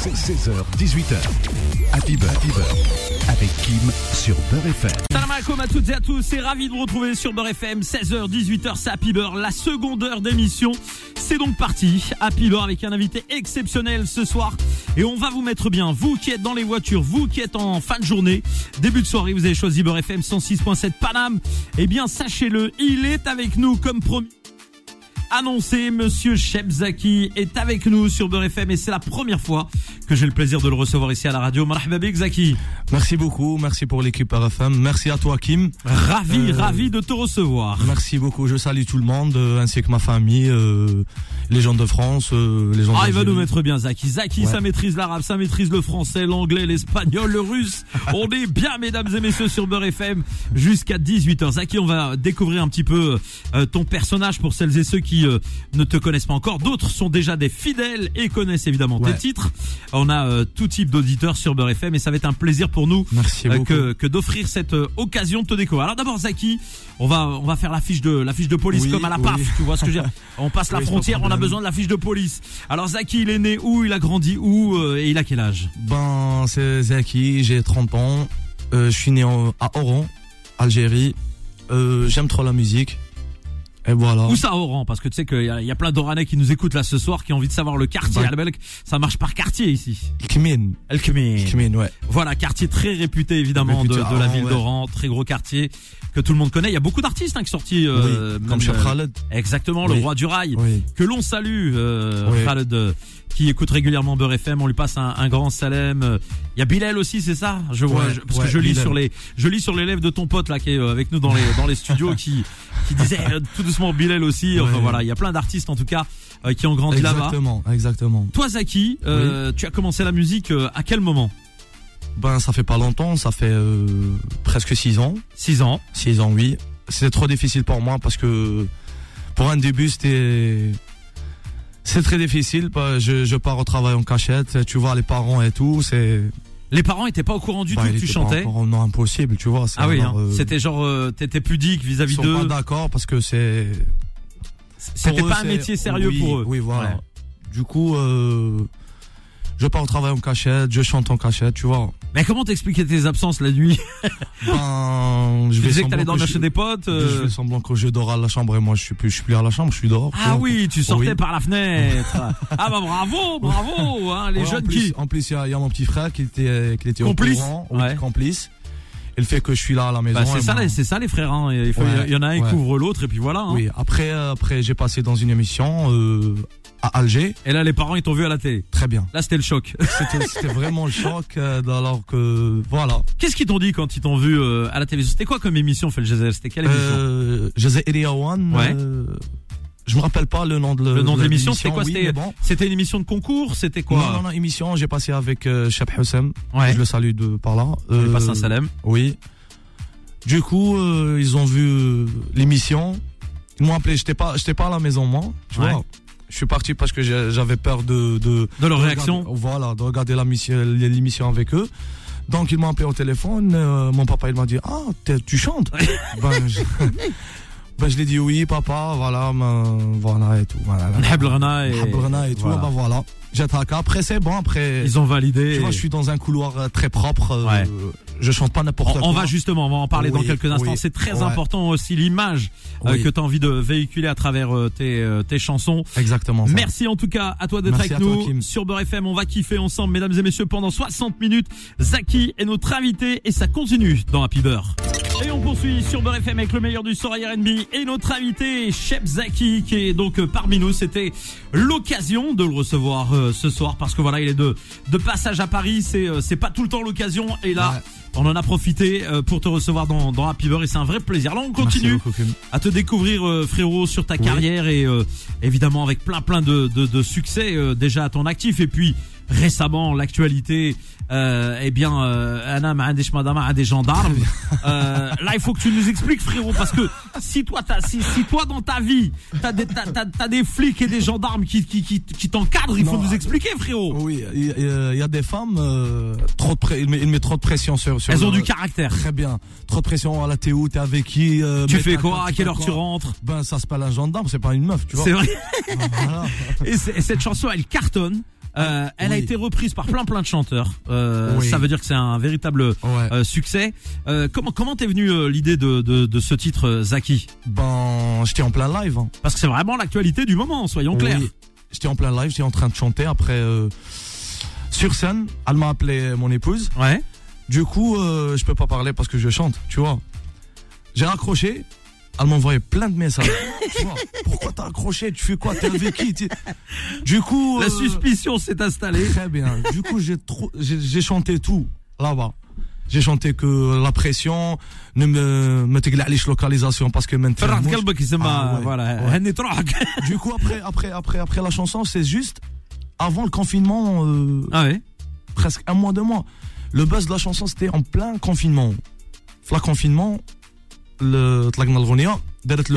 C'est 16h, 18h. Happy Beurre, avec Kim sur Beurre FM. Salam alaikum à toutes et à tous, c'est ravi de vous retrouver sur Beurre FM, 16h, 18h, c'est Happy Beurre, la seconde heure d'émission. C'est donc parti, Happy Beurre avec un invité exceptionnel ce soir. Et on va vous mettre bien, vous qui êtes dans les voitures, vous qui êtes en fin de journée, début de soirée, vous avez choisi Beurre FM 106.7 Paname. Eh bien, sachez-le, il est avec nous comme promis annoncé, Monsieur Zaki est avec nous sur Beurre FM et c'est la première fois que j'ai le plaisir de le recevoir ici à la radio. Zaki. Merci beaucoup, merci pour l'équipe RFM, merci à toi Kim. Ravi, euh, ravi de te recevoir. Merci beaucoup, je salue tout le monde euh, ainsi que ma famille, euh, les gens de France, les gens. Ah, il va nous mettre bien Zaki. Zaki, ça maîtrise l'arabe, ça maîtrise le français, l'anglais, l'espagnol, le russe. on est bien, mesdames et messieurs, sur Beurre FM jusqu'à 18h. Zaki, on va découvrir un petit peu ton personnage pour celles et ceux qui ne te connaissent pas encore. D'autres sont déjà des fidèles et connaissent évidemment tes titres. On a euh, tout type d'auditeurs sur Beurre FM et ça va être un plaisir pour nous euh, que, que d'offrir cette euh, occasion de te découvrir. Alors d'abord Zaki, on va on va faire la fiche de la fiche de police comme à la PAF, tu vois ce que je veux dire. On passe la frontière, on a besoin de la fiche de police. Alors Zaki, il est né où, il a grandi où et il a quel âge? Ben c'est Zaki, j'ai 30 ans. je suis né à Oran, Algérie. J'aime trop la musique. Et voilà. Où ça, Oran Parce que tu sais qu'il y, y, a plein d'Oranais qui nous écoutent là ce soir, qui ont envie de savoir le quartier. Bah. Ça marche par quartier ici. El Kmin. El Kmin. ouais. Voilà, quartier très réputé évidemment de, la ville d'Oran, très gros quartier que tout le monde connaît. Il y a beaucoup d'artistes hein, qui sont sortis. Euh, comme Chef Khaled. Exactement, le roi du rail. Que l'on salue, euh, Khaled qui écoute régulièrement Beurre FM. On lui passe un, un grand salem. Il y a Bilal aussi, c'est ça? Je vois, parce que je lis sur les, je lis sur les lèvres de ton pote là qui est euh, avec nous dans les dans les studios qui qui disait euh, tout doucement Bilal aussi. Enfin voilà, il y a plein d'artistes en tout cas euh, qui ont grandi là-bas. Exactement, exactement. Toi Zaki, euh, tu as commencé la musique à quel moment? Ben ça fait pas longtemps, ça fait presque 6 ans. 6 ans. 6 ans, oui. C'était trop difficile pour moi parce que pour un début c'était c'est très difficile. Je, je pars au travail en cachette. Tu vois les parents et tout. C'est les parents étaient pas au courant du bah, tout que tu chantais. Pas non, impossible, tu vois. Ah oui, hein. euh, c'était genre euh, t'étais pudique vis-à-vis d'eux. Ils sont pas d'accord parce que c'est. C'était pas un métier sérieux pour eux. Oui, voilà. Du coup, euh, je pars au travail en cachette, je chante en cachette, tu vois. Mais comment t'expliquais tes absences la nuit Ben, je tu disais que t'allais dormir chez des potes. Je euh fais semblant que je dors à la chambre et moi je suis plus, je suis plus à la chambre, je suis dehors. Ah oui, tu sortais par la fenêtre. ah bah bravo, bravo, hein, les jeunes en plus, qui. En plus, il y, a mon petit frère qui était, qui était complice. au courant, ouais. complice. Et le fait que je suis là à la maison. Bah c'est ça, ben c'est ça les frères. Hein. Il, faut, il y en a un qui couvre l'autre et puis voilà. Hein. Oui. Après, après, j'ai passé dans une émission. Euh, à Alger. Et là, les parents, ils t'ont vu à la télé. Très bien. Là, c'était le choc. C'était vraiment le choc, euh, alors que, voilà. Qu'est-ce qu'ils t'ont dit quand ils t'ont vu euh, à la télévision? C'était quoi comme émission, le C'était quelle émission? Euh, José Elia One. Ouais. Euh, je me rappelle pas le nom de le nom de l'émission. C'était quoi? C'était une émission de concours? C'était quoi? Non, non, non, émission. J'ai passé avec euh, Cheb Houssem. Ouais. Je le salue de par là. Euh, passe un salam. Oui. Du coup, euh, ils ont vu l'émission. Ils m'ont appelé. J'étais pas, j'étais pas à la maison moi. Tu vois je suis parti parce que j'avais peur de de, de leur réaction. voilà, de regarder l'émission avec eux. Donc ils m'ont appelé au téléphone. Euh, mon papa il m'a dit ah tu chantes? ben, je, ben, je l'ai dit oui papa voilà voilà et tout voilà. et, et tout ben voilà. J'attaque. Après, c'est bon. Après, ils ont validé. Tu vois, je suis dans un couloir euh, très propre. Euh, ouais. Je chante pas n'importe quoi. On va justement, on va en parler dans quelques instants. C'est très important aussi l'image euh, que tu as envie de véhiculer à travers tes, tes chansons. Exactement. Ça. Merci en tout cas à toi d'être avec nous sur Beurre FM. On va kiffer ensemble, mesdames et messieurs, pendant 60 minutes. Zaki est notre invité et ça continue dans Happy Beurre. Et on poursuit sur Beurre FM avec le meilleur du soir R&B et notre invité Chef Zaki qui est donc parmi nous. C'était l'occasion de le recevoir euh, ce soir parce que voilà, il est de de passage à Paris. C'est euh, c'est pas tout le temps l'occasion et là. On en a profité euh, pour te recevoir dans, dans Happy Beurre et c'est un vrai plaisir. Là, on continue à te découvrir, frérot, sur ta carrière et évidemment avec plein plein de, de, de succès déjà à ton actif. Et puis récemment, l'actualité euh, eh bien, euh, Anna Madama a des gendarmes. Euh, là, il faut que tu nous expliques, frérot, parce que si toi, as, si, si, toi dans ta vie, t'as des, t'as, des flics et des gendarmes qui, qui, qui, qui t'encadrent, il faut nous expliquer, frérot. Oui, il y, a des femmes euh, trop de pré... il, met, trop de pression sur. sur Elles ont du caractère. Très bien. Trop de pression à la t'es où, t'es avec qui. Euh, tu fais quoi? À quelle heure tu rentres? Ben, ça c'est pas un gendarme, c'est pas une meuf, tu vois. C'est vrai. et, cette chanson, elle cartonne. Euh, elle a été reprise par plein plein de chanteurs. Euh, Ça veut dire que c'est un véritable euh, succès. Euh, comment comment t'es venu euh, l'idée de, de, de, ce titre, Zaki? Ben, j'étais en plein live. Hein. Parce que c'est vraiment l'actualité du moment, soyons clairs. J'étais en plein live, j'étais en train de chanter. Après, sur scène, elle m'a appelé mon épouse. Ouais. Du coup, je peux pas parler parce que je chante, tu vois. J'ai raccroché elle m'envoyait plein de messages. tu vois, pourquoi t'as accroché? Tu fais quoi? T'es avec qui? Du coup. La euh, suspicion s'est installée. Très bien. Du coup, j'ai j'ai chanté tout là-bas. J'ai chanté que la pression ne me me localisation parce que maintenant. Ah, voilà. du coup après après après après la chanson c'est juste avant le confinement. Euh, ah ouais. Presque un mois deux mois. Le buzz de la chanson c'était en plein confinement. Le confinement le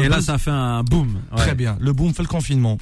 Et là, ça fait un boom. Très bien. Le boom fait le confinement.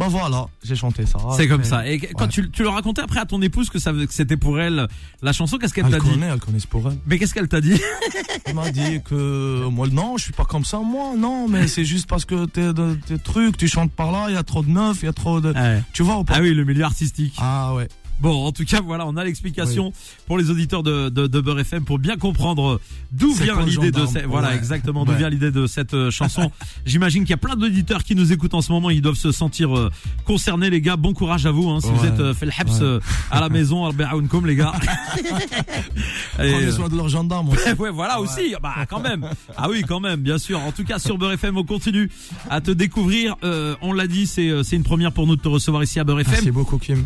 Ben voilà, j'ai chanté ça. C'est comme ça. Et quand tu, tu le racontais après à ton épouse que, ça, que c'était pour elle la chanson, qu'est-ce qu'elle t'a dit Elle connaît, pour elle. Mais qu'est-ce qu'elle t'a dit Elle m'a dit que moi non, je suis pas comme ça moi, non, mais c'est juste parce que t'es tes trucs, tu chantes par là, il y a trop de neuf, il y a trop de, tu vois ou pas Ah oui, le milieu artistique. Ah ouais. Bon, en tout cas, voilà, on a l'explication pour les auditeurs de, de, de Beurre FM pour bien comprendre d'où vient l'idée de cette, voilà, exactement, d'où vient l'idée de cette euh, chanson. J'imagine qu'il y a plein d'auditeurs qui nous écoutent en ce moment, ils doivent se sentir euh, concernés, les gars. Bon courage à vous, hein, si vous êtes euh, fait le haps à la maison, comme les gars. Prenez soin de leurs gendarmes. ouais, voilà aussi. Bah, quand même. Ah oui, quand même, bien sûr. En tout cas, sur Beurre FM, on continue à te découvrir. on l'a dit, c'est c'est une première pour nous de te recevoir ici à Beurre FM. Merci beaucoup, Kim.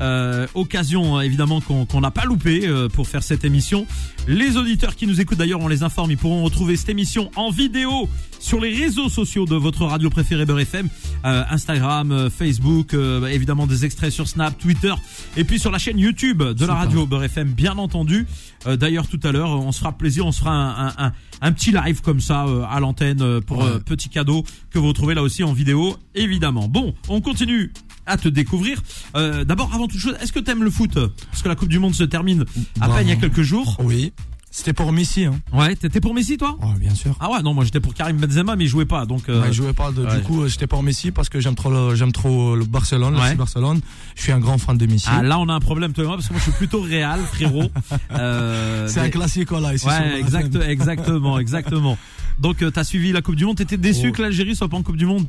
occasion Hein, évidemment qu'on n'a pas loupé euh, pour faire cette émission. Les auditeurs qui nous écoutent d'ailleurs, on les informe, ils pourront retrouver cette émission en vidéo sur les réseaux sociaux de votre radio préférée Beurre FM, euh, Instagram, euh, Facebook, évidemment des extraits sur Snap, Twitter, et puis sur la chaîne YouTube de la radio Beurre FM, bien entendu. d'ailleurs, tout à l'heure, on se fera plaisir, on se fera un, un, un, petit live comme ça à l'antenne pour petit cadeau que vous retrouvez là aussi en vidéo, évidemment. Bon, on continue à te découvrir. Euh, D'abord, avant toute chose, est-ce que t'aimes le foot? Parce que la Coupe du Monde se termine à peine il y a quelques jours. Oui. C'était pour Messi. Hein. Ouais, t'étais pour Messi toi? Oh, bien sûr. Ah ouais, non, moi j'étais pour Karim Benzema, mais il jouait pas, donc. Euh... Ouais, il jouait pas. Du coup, j'étais pour Messi parce que j'aime trop, le, j'aime trop le Barcelone, le Barcelone. Je suis un grand fan de Messi. Ah là, on a un problème toi et moi parce que moi je suis plutôt Real, frérot. euh, C'est un classique là ici. Ouais, exact, exactement, exactement. Donc euh, t'as suivi la Coupe du Monde, t'étais déçu oh. que l'Algérie soit pas en Coupe du Monde?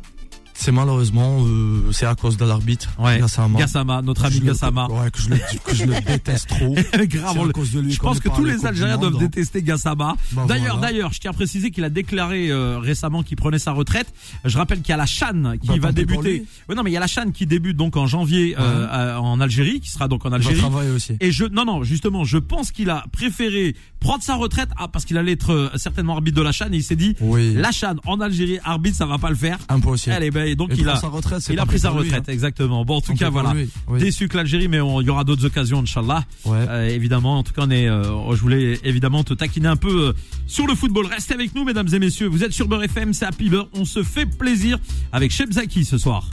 C'est malheureusement, euh, c'est à cause de l'arbitre. Ouais. Gassama. Gassama, notre ami Gassama. ouais, que je le, que je le déteste trop. Grave. À cause de lui je pense que tous les Algériens doivent détester Gassama. Bah, d'ailleurs, d'ailleurs, je tiens à préciser qu'il a déclaré euh, récemment qu'il prenait sa retraite. Je rappelle qu'il y a la Chan qui bah, va débuter. Ouais, non, mais il y a la Chan qui débute donc en janvier euh, en Algérie, qui sera donc en Algérie. aussi. Et je, non, non, justement, je pense qu'il a préféré prendre sa retraite ah, parce qu'il allait être euh, certainement arbitre de la Chan et il s'est dit oui. la Chan en Algérie arbitre ça va pas le faire impossible Allez, ben, donc il a sa retraite, il a pris sa retraite hein. exactement. Bon en tout cas voilà. déçu que l'Algérie mais il y aura d'autres occasions inchallah. Ouais. euh, évidemment en tout cas on est euh, je voulais évidemment te taquiner un peu euh, sur le football. Restez avec nous mesdames et messieurs. Vous êtes sur Beurre FM c'est Happy Beurre on se fait plaisir avec Cheb Zaki ce soir.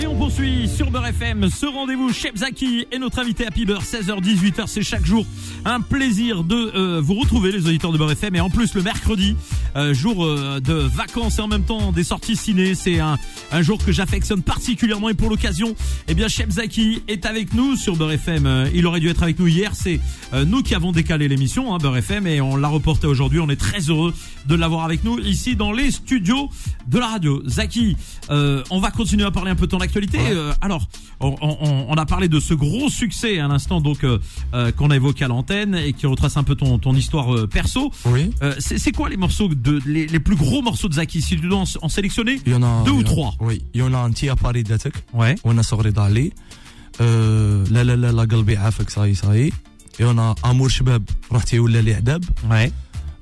Et on poursuit sur Beurre FM ce rendez-vous Cheb Zaki et notre invité Happy Beurre 16h 18h c'est chaque jour un plaisir de vous retrouver les auditeurs de de FM et en plus le mercredi, euh, jour euh, de vacances et en même temps des sorties ciné. C'est un, un jour que j'affectionne particulièrement et pour l'occasion, eh bien Cheb Zaki est avec nous sur Beurre FM. Euh, il aurait dû être avec nous hier. C'est nous qui avons décalé l'émission, hein, Beurre FM, et on l'a reporté aujourd'hui. On est très heureux de l'avoir avec nous ici dans les studios de la radio. Zaki, on va continuer à parler un peu de ton actualité. alors, on, on, on, a parlé de ce gros succès à l'instant donc qu'on a évoqué à l'antenne et qui retrace un peu ton, ton histoire perso. Oui. Euh, c'est quoi les morceaux de les, les, plus gros morceaux de Zaki? Si tu dois en, sélectionner il y en a, deux ou trois. Oui, il y en a un petit à Paris d'Atek. Ouais. On a sorti d'aller. Euh, la la la la قلبي عافك ça y ça y. Et on a Amour Shabab رحتي ولا لي عذاب. Ouais.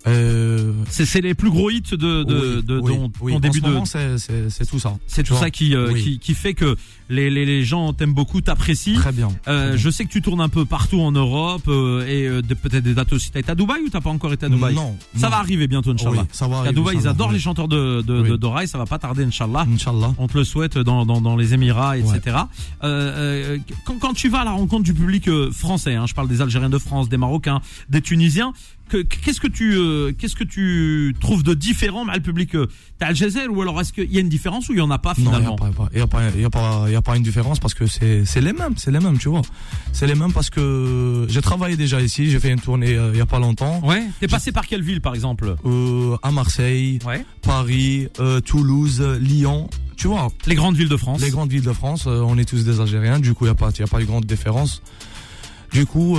Euh, c'est les plus gros hits de, de, de, ton, début de. C'est tout ça. C'est tout ça qui, euh, qui, qui fait que les, les, les gens t'aiment beaucoup, t'apprécient. Très bien. Euh, je sais que tu tournes un peu partout en Europe euh, et euh, peut-être des dates aussi. T'as été à Dubaï ou t'as pas encore été à Dubaï Non. Ça va arriver bientôt, Inch'Allah. Oui, ça va arriver, à Dubaï, ils adorent les chanteurs de, de, oui. de, ça va pas tarder, Inch'Allah. Inch'Allah. On te le souhaite dans, dans, dans les Émirats, etc. Euh, quand, quand tu vas à la rencontre du public français, hein, je parle des Algériens de France, des Marocains, des Tunisiens, qu'est-ce que tu euh, qu'est-ce que tu trouves de différent mal public euh, T'as ou alors est-ce qu'il y a une différence ou il y en a pas finalement Non, il y a pas il y a pas il y a pas une différence parce que c'est les mêmes, c'est les mêmes, tu vois. C'est les mêmes parce que j'ai travaillé déjà ici, j'ai fait une tournée euh, il y a pas longtemps. Ouais, t'es passé par quelle ville par exemple? Euh, à Marseille, ouais. Paris, Toulouse, Lyon, tu vois. Les grandes villes de France. Les grandes villes de France, on est tous des Algériens, du coup il y a pas y a pas de grande différence. Du coup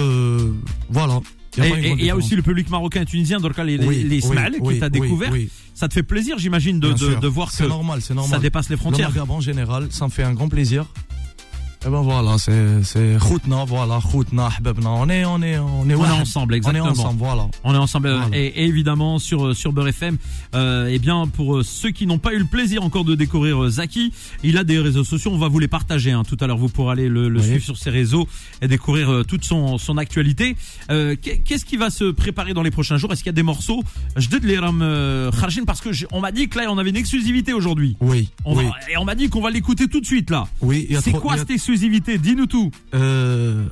voilà, et il y a aussi le public marocain et tunisien, dans le cas les, les qui t'a découvert. Ça te fait plaisir, j'imagine, de, de, de, voir que normal, normal. ça dépasse les frontières. Le en général, ça me fait un grand plaisir. Et eh ben voilà, c'est c'est voilà, On est on est on est on est ensemble exactement. On est ensemble, voilà. On est ensemble et, évidemment sur sur Beurre FM euh, eh bien pour ceux qui n'ont pas eu le plaisir encore de découvrir euh, Zaki, il a des réseaux sociaux, on va vous les partager hein. tout à l'heure vous pourrez aller le, le suivre sur ses réseaux et découvrir euh, toute son son actualité. Euh, qu'est-ce qui va se préparer dans les prochains jours? Est-ce qu'il y a des morceaux? Je de les euh, parce que on m'a dit que là on avait une exclusivité aujourd'hui. Oui. On et on m'a dit qu'on va l'écouter tout de suite là. Oui, C'est quoi cette exclusivité? Dis-nous tout. Euh,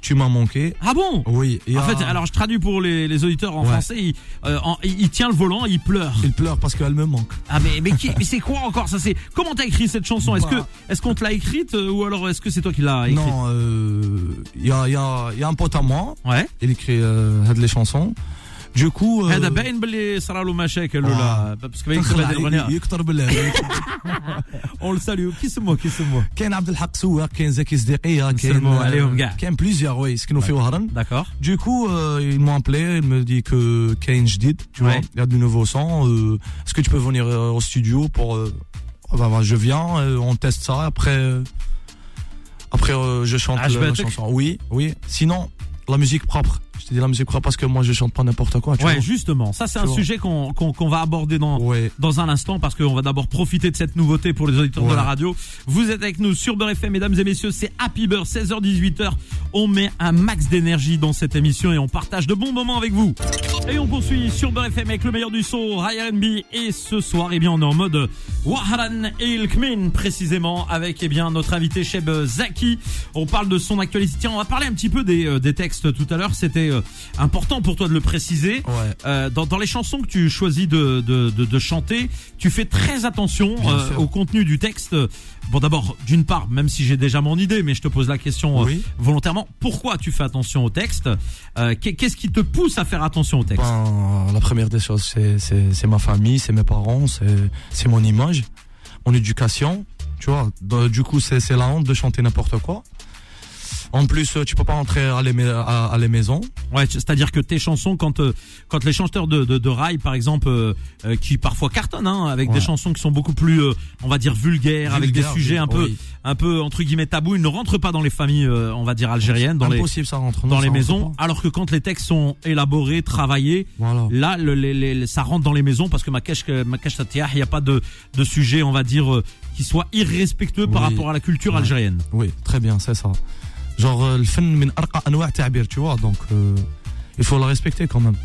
tu m'as manqué. Ah bon? Oui. En fait, alors je traduis pour les, les auditeurs en français. Euh, il, tient le volant, il pleure. Il pleure parce qu'elle me manque. Ah mais mais, mais c'est quoi encore ça C'est comment t'as écrit cette chanson? Est-ce que bah. est-ce qu'on te l'a écrite euh, ou alors est-ce que c'est toi qui l'as écrite? Non, il y a il y a y a un pote à moi. Ouais. Il écrit euh, les chansons. Du coup هذا باين باللي صرا له مشاكل ولا باسكو يكثر الاغنيه اون ساليو كي سموه كي سموه كاين عبد الحق سواق كاين زكي صديقيه كاين عليهم كاع كاين بليزيور وي سكنوا في وهران داكور Du coup, euh, ils m'ont appelé, ils me dit que Kane Jdid, tu vois, il y a du nouveau son. Euh, Est-ce que tu peux venir euh, au studio pour euh, bah, bah, je viens, euh, on teste ça. Après, euh, après euh, je chante la chanson. Oui, oui. Sinon, la musique propre. Je te dis la musique parce que moi je chante pas n'importe quoi. ouais, justement. Ça c'est un sujet qu'on qu'on va aborder dans dans un instant parce qu'on va d'abord profiter de cette nouveauté pour les auditeurs de la radio. Vous êtes avec nous sur Beurre FM, mesdames et messieurs. C'est Happy Beurre, 16h-18h. On met un max d'énergie dans cette émission et on partage de bons moments avec vous. Et on poursuit sur Beurre FM avec le meilleur du son, R&B. Et ce soir, eh bien, on est en mode Waharan Ilkmin, précisément, avec, eh bien, notre invité Cheb Zaki. On parle de son actualité. Tiens, on va parler un petit peu des, euh, des textes tout à l'heure. C'était euh, important pour toi de le préciser. Euh, dans, dans, les chansons que tu choisis de, de, de, de chanter, tu fais très attention euh, au contenu du texte. Bon, d'abord, d'une part, même si j'ai déjà mon idée, mais je te pose la question euh, volontairement. Pourquoi tu fais attention au texte Qu'est-ce qui te pousse à faire attention au texte? Ben, La première des choses, c'est ma famille, c'est mes parents, c'est mon image, mon éducation. Tu vois, du coup, c'est la honte de chanter n'importe quoi. En plus, euh, tu peux pas entrer à les, à, les maisons. Ouais, c'est-à-dire que tes chansons, quand euh, quand les chanteurs de, de, de rail, par exemple, euh, qui parfois cartonnent, hein, avec des chansons qui sont beaucoup plus, on va dire vulgaires, avec des sujets un peu, un peu entre guillemets tabous, ils ne rentrent pas dans les familles, on va dire algériennes, dans les, ça rentre, dans les maisons. Alors que quand les textes sont élaborés, travaillés, là, le, les, ça rentre dans les maisons parce que ma cache, ma cache il n'y a pas de de sujet, on va dire, qui soit irrespectueux par rapport à la culture algérienne. Oui, très bien, c'est ça. Genre, euh, le fin min arqa anwa' ta'bir, tu vois, donc euh, il faut le respecter quand même.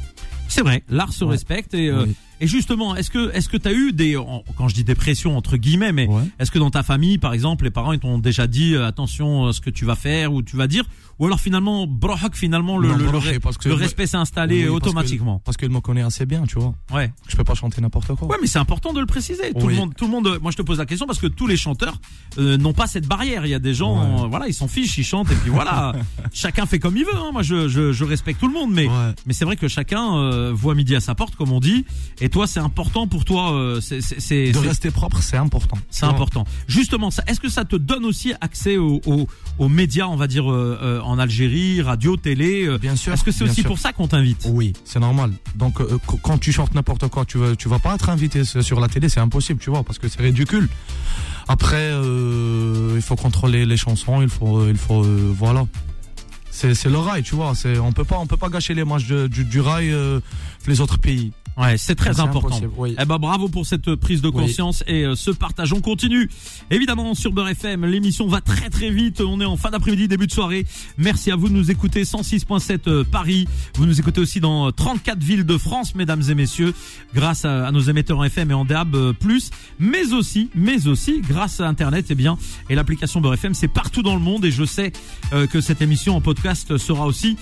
C'est vrai, l'art se respecte et euh, et justement, est-ce que est-ce que tu as eu des quand je dis des pressions entre guillemets mais est-ce que dans ta famille par exemple les parents ils t'ont déjà dit attention à ce que tu vas faire ou tu vas dire ou alors finalement, brohak finalement le, le, respect s'est installé automatiquement. Parce qu'il me connaît assez bien, tu vois. Ouais. Je peux pas chanter n'importe quoi. Ouais, mais c'est important de le préciser. Tout le monde, tout le monde. Moi, je te pose la question parce que tous les chanteurs euh, n'ont pas cette barrière. Il y a des gens, euh, voilà, ils s'en fichent, ils chantent et puis voilà. chacun fait comme il veut. Hein. Moi, je, je, je, respecte tout le monde, mais mais c'est vrai que chacun euh, voit midi à sa porte, comme on dit. Et toi, c'est important pour toi. c'est c'est de rester propre, c'est important. C'est important. Justement, ça. Est-ce que ça te donne aussi accès aux, aux, aux médias, on va dire en Algérie, radio, télé. Euh, bien sûr. Est-ce que c'est aussi pour ça qu'on t'invite? Oui, c'est normal. Donc euh, quand tu chantes n'importe quoi, tu vas, tu vas pas être invité sur la télé, c'est impossible, tu vois, parce que c'est ridicule. Après, euh, il faut contrôler les chansons, il faut, il faut, voilà. C'est le rail, tu vois. C'est on peut pas, on peut pas gâcher les matchs du, du, rail les autres pays. Ouais, c'est très important. Eh ben bravo pour cette prise de conscience et euh, ce partage. On continue. Évidemment sur Beurre FM, l'émission va très très vite. On est en fin d'après-midi, début de soirée. Merci à vous de nous écouter 106.7 euh, Paris. Vous nous écoutez aussi dans 34 villes de France, mesdames et messieurs, grâce à, nos émetteurs en FM et en DAB+, euh, mais aussi, mais aussi grâce à Internet, et eh bien, et l'application Beurre FM, c'est partout dans le monde et je sais que cette émission en podcast sera aussi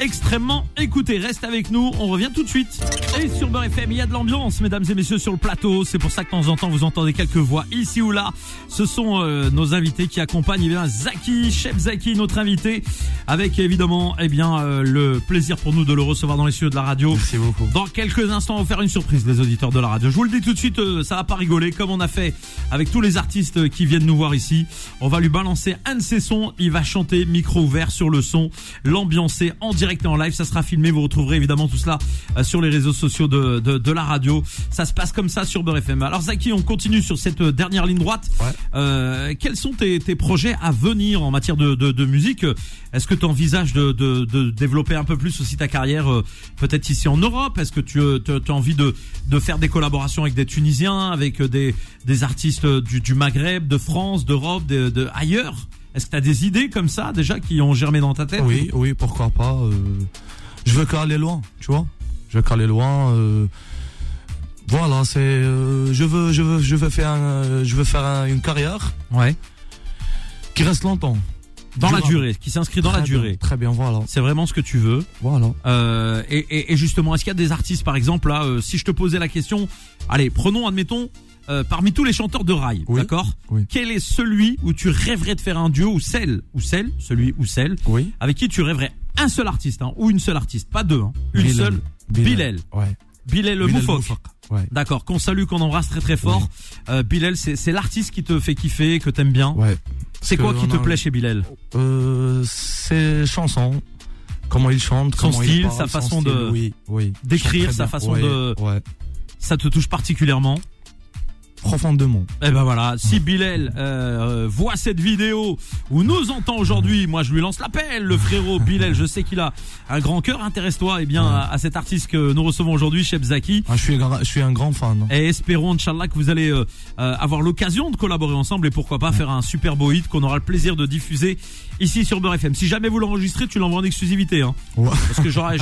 extrêmement écouté. Reste avec nous, on revient tout de suite. Et sur Beurre FM, il y a de l'ambiance, mesdames et messieurs, sur le plateau. C'est pour ça que de temps en temps, vous entendez quelques voix ici ou là. Ce sont euh, nos invités qui accompagnent eh bien Zaki, chef Zaki, notre invité, avec évidemment eh bien euh, le plaisir pour nous de le recevoir dans les studios de la radio. Merci beaucoup. Dans quelques instants, on va faire une surprise, les auditeurs de la radio. Je vous le dis tout de suite, euh, ça va pas rigoler, comme on a fait avec tous les artistes qui viennent nous voir ici. On va lui balancer un de ses sons, il va chanter micro ouvert sur le son, l'ambiancer en direct et en live. Ça sera filmé, vous retrouverez évidemment tout cela sur les réseaux sociaux de, de, de la radio. Ça se passe comme ça sur Beurre FM. Alors Zaki, on continue sur cette dernière ligne droite. Euh, quels sont tes, tes, projets à venir en matière de, de, de musique? Est-ce que tu envisages de, de, développer un peu plus aussi ta carrière, euh, peut-être ici en Europe? Est-ce que tu as envie de, de faire des collaborations avec des Tunisiens, avec des, des artistes du, du Maghreb, de France, d'Europe, de, de ailleurs? Est-ce que tu as des idées comme ça déjà qui ont germé dans ta tête? Oui, oui, pourquoi pas. Euh, je veux qu'aller loin, tu vois. Je veux qu'aller loin. Euh, voilà, c'est euh, je veux je veux je veux faire un, je veux faire une carrière. Ouais. Qui reste longtemps. Dans la durée, qui s'inscrit dans la durée. très bien, voilà. C'est vraiment ce que tu veux. Voilà. Euh, et, et, et, justement, est-ce qu'il y a des artistes, par exemple, là, euh, si je te posais la question, allez, prenons, admettons, euh, parmi tous les chanteurs de rail, d'accord oui. Quel est celui où tu rêverais de faire un duo ou celle ou celle, celui ou celle, oui. avec qui tu rêverais un seul artiste hein, ou une seule artiste, pas deux, hein, une seule, Bilal. Bilal. Ouais. Bilal le Moufok. Ouais. D'accord, qu'on salue, qu'on embrasse très très fort. Euh, Bilal, c'est l'artiste qui te fait kiffer, que t'aimes bien. Ouais. C'est quoi qui te a- plaît chez Bilal Euh, ses chansons, comment il chante, Son comment style, il parle, sa son façon style, de- oui, oui. d'écrire, sa façon Ouais, de- ouais. Ça te touche particulièrement profondément. Eh ben voilà, si Bilal euh, voit cette vidéo ou nous entend aujourd'hui, moi je lui lance l'appel, le frérot Bilal, je sais qu'il a un grand cœur, intéresse-toi eh bien à, à cet artiste que nous recevons aujourd'hui, Cheb Zaki. Ah, je suis, gra- je suis un grand fan. Et espérons, Inch'Allah, que vous allez euh, euh, avoir l'occasion de collaborer ensemble et pourquoi pas faire un super beau hit qu'on aura le plaisir de diffuser ici sur Beurre FM. Si jamais vous l'enregistrez, tu l'envoies en exclusivité, hein, Ouais. parce que j'aurais,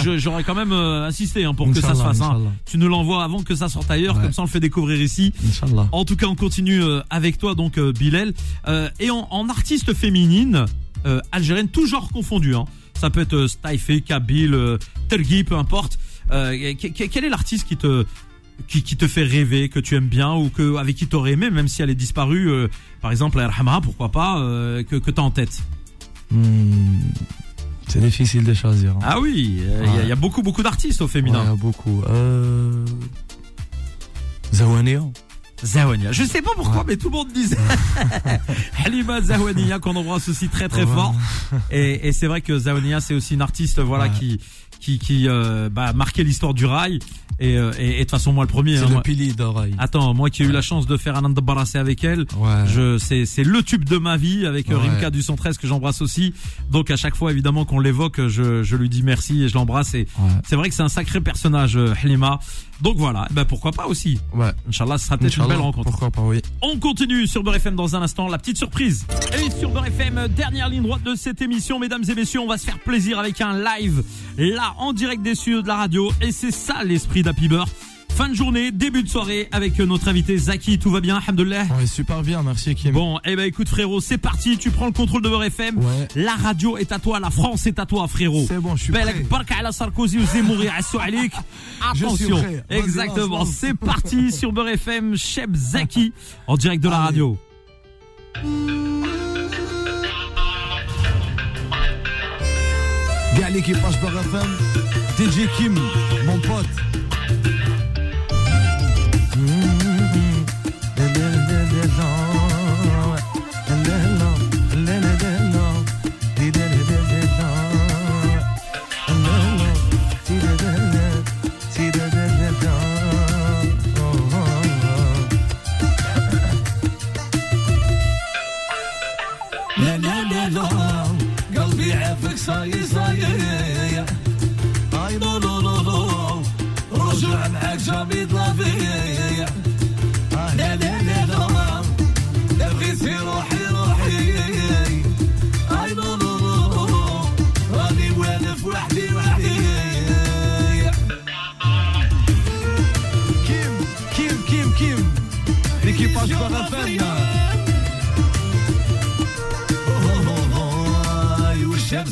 quand même euh, insisté hein, pour que ça se fasse. hein. Tu nous l'envoies avant que ça sorte ailleurs, comme ça on le fait découvrir ici. Inch'Allah. En tout cas, on continue euh, avec toi, donc euh, Bilal. Euh, et en, en artiste féminine, algérienne, tout genre confondu. Hein. Ça peut être Staifé, Kabil, Tergui, peu importe. Que- que- quel est l'artiste qui te qui, qui te fait rêver, que tu aimes bien ou que avec qui t'aurais aimé, même si elle est disparue, euh, par exemple, Erhamra, pourquoi pas, euh, que, que t'as en tête? Hmm, C'est difficile de choisir. hein. Ah oui, il y a- il y, a beaucoup beaucoup d'artistes au Ouais, féminin. il y a beaucoup. Euh... Zawania. Je sais pas pourquoi, Ouais. mais tout le monde disait Halima Zawania qu'on embrasse aussi très très fort. Et, et c'est vrai que Zawania c'est aussi une artiste voilà Ouais. qui qui qui euh, bah, marqué l'histoire du rail. Et, euh, et, et de toute façon moi le premier. C'est hein, le pilier d'oreille. Attends, moi qui ai eu la chance de faire un Barassé avec elle, Ouais. je c'est c'est le tube de ma vie avec euh, Ouais. Rimka du 113 que j'embrasse aussi. Donc à chaque fois évidemment qu'on l'évoque, je je lui dis merci et je l'embrasse et Ouais. c'est vrai que c'est un sacré personnage euh, Halima. Donc voilà, ben pourquoi pas aussi. Ouais. Inchallah, ce sera peut-être une belle rencontre. Pourquoi pas, oui. On continue sur Beurre FM dans un instant, la petite surprise. Et sur Beurre FM, dernière ligne droite de cette émission, mesdames et messieurs, on va se faire plaisir avec un live, là, en direct des studios de la radio. Et c'est ça l'esprit d'Happy Beurre. Fin de journée, début de soirée avec notre invité Zaki. Tout va bien, alhamdoulilah? Ouais, super bien, merci Kim. Bon, eh ben écoute frérot, c'est parti, tu prends le contrôle de Beurre FM. Ouais. La radio est à toi, la France est à toi frérot. C'est bon, je suis Belek prêt. barka ala Sarkozy suis Attention. Exactement. C'est parti sur Beurre FM, Cheb Zaki en direct de la Allez. radio. Gars, l'équipage Beurre FM, DJ Kim, mon pote.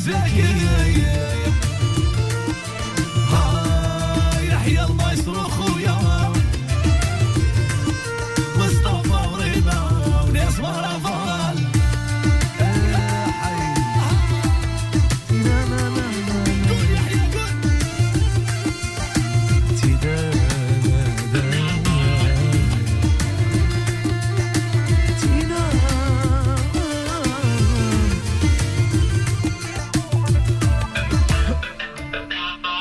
Zeki.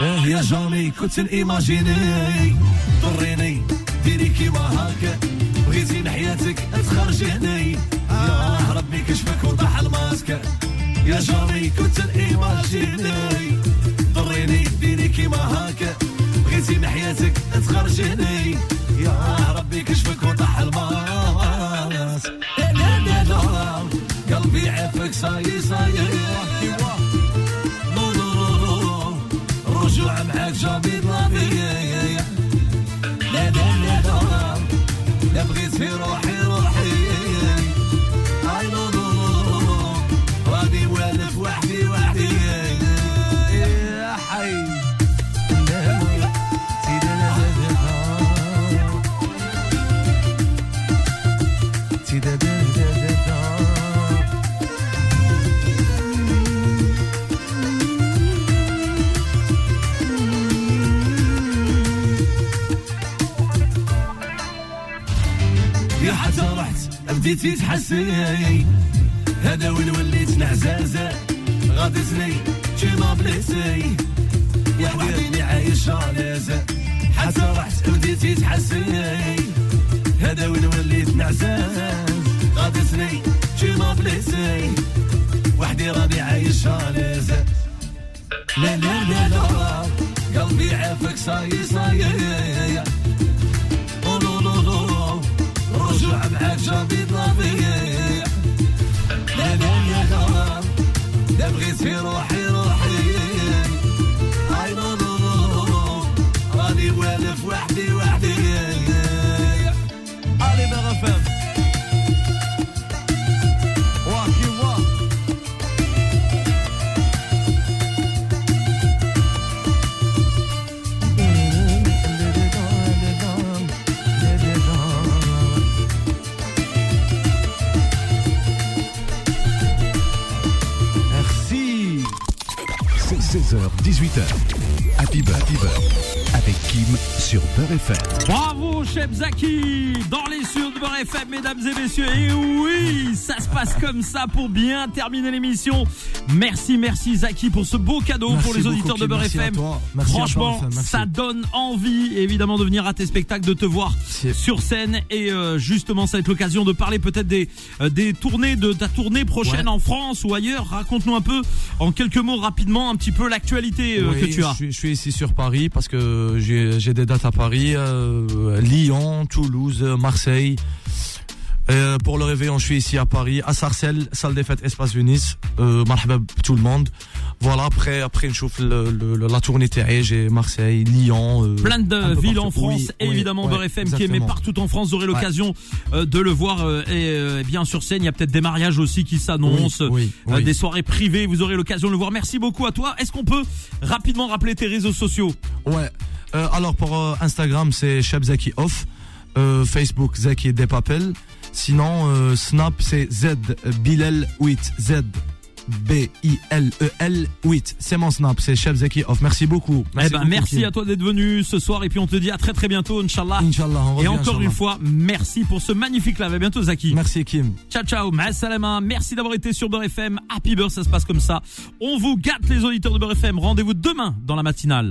يا جامي كنت ايماجيني ضريني ديري كيما هاكا. بغيتي من حياتك تخرجيني. يا ربي كشفك وطاح الماسكة. يا جامي كنت ايماجيني ضريني ديري كيما هاكا. بغيتي من حياتك تخرجيني. يا ربي كشفك وطاح الماس بديتي تحسني هذا وين وليت نعزازة غادي زني تي ما بليتي يا وحدي اللي عايش لازا حتى رحت بديتي تحسني هذا وين وليت نعزازة غادي زني تي ما بليتي وحدي راني عايش لازا لا لا لا لا. قلبي عافك صاي صاي. رجوع معاك جابي 18h. Happy. Avec Kim sur Beurre FM. Bravo, chef Zaki, dans les cieux de Beurre FM, mesdames et messieurs. Et oui, ça se passe comme ça pour bien terminer l'émission. Merci, merci Zaki pour ce beau cadeau Merci pour les beaucoup, auditeurs de. Beurre Merci à FM. toi. Merci à Franchement, ça donne envie, évidemment, de venir à tes spectacles, de te voir sur scène. Et euh, justement, ça va être l'occasion de parler peut-être des, euh, des tournées, de ta tournée prochaine Ouais. en France ou ailleurs. Raconte-nous un peu, en quelques mots, rapidement, un petit peu l'actualité euh, Oui, que tu as. Je suis, je suis sur Paris parce que j'ai des dates à Paris, euh, Lyon, Toulouse, Marseille. Euh, pour le réveillon, je suis ici à Paris, à Sarcelles, salle des fêtes Espace Venise. Euh, tout le monde. Voilà, après, après, je chauffe le, le- la tournée TAE, j'ai Marseille, Lyon. euh, plein de villes en. France Oui, et oui, évidemment ouais, Beurre FM qui est mais partout en France. Vous aurez l'occasion euh, de le voir euh, et bien sur scène. Il y a peut-être des mariages aussi qui s'annoncent, Oui, euh, des soirées privées. Vous aurez l'occasion de le voir. Merci beaucoup à toi. Est-ce qu'on peut rapidement rappeler tes réseaux sociaux? Ouais. Euh, alors pour Instagram, c'est Cheb Zaki Off. Euh, Facebook, Zaki Depapel. Sinon, euh, Snap, c'est Z Bilal 8. Z B-I-L-E-L 8. C'est mon Snap, c'est Cheb Zaki Off. Merci beaucoup. Eh ben, beaucoup, merci à toi d'être venu ce soir et puis on te dit à très très bientôt, Inch'Allah. Inch'Allah, on Et encore une fois, merci pour ce magnifique live. À bientôt, Zaki. Merci Kim. Ciao, ciao. Salama. Merci d'avoir été sur Beurre FM. Happy Beurre, ça se passe comme ça. On vous gâte les auditeurs de Beurre FM. Rendez-vous demain dans la matinale.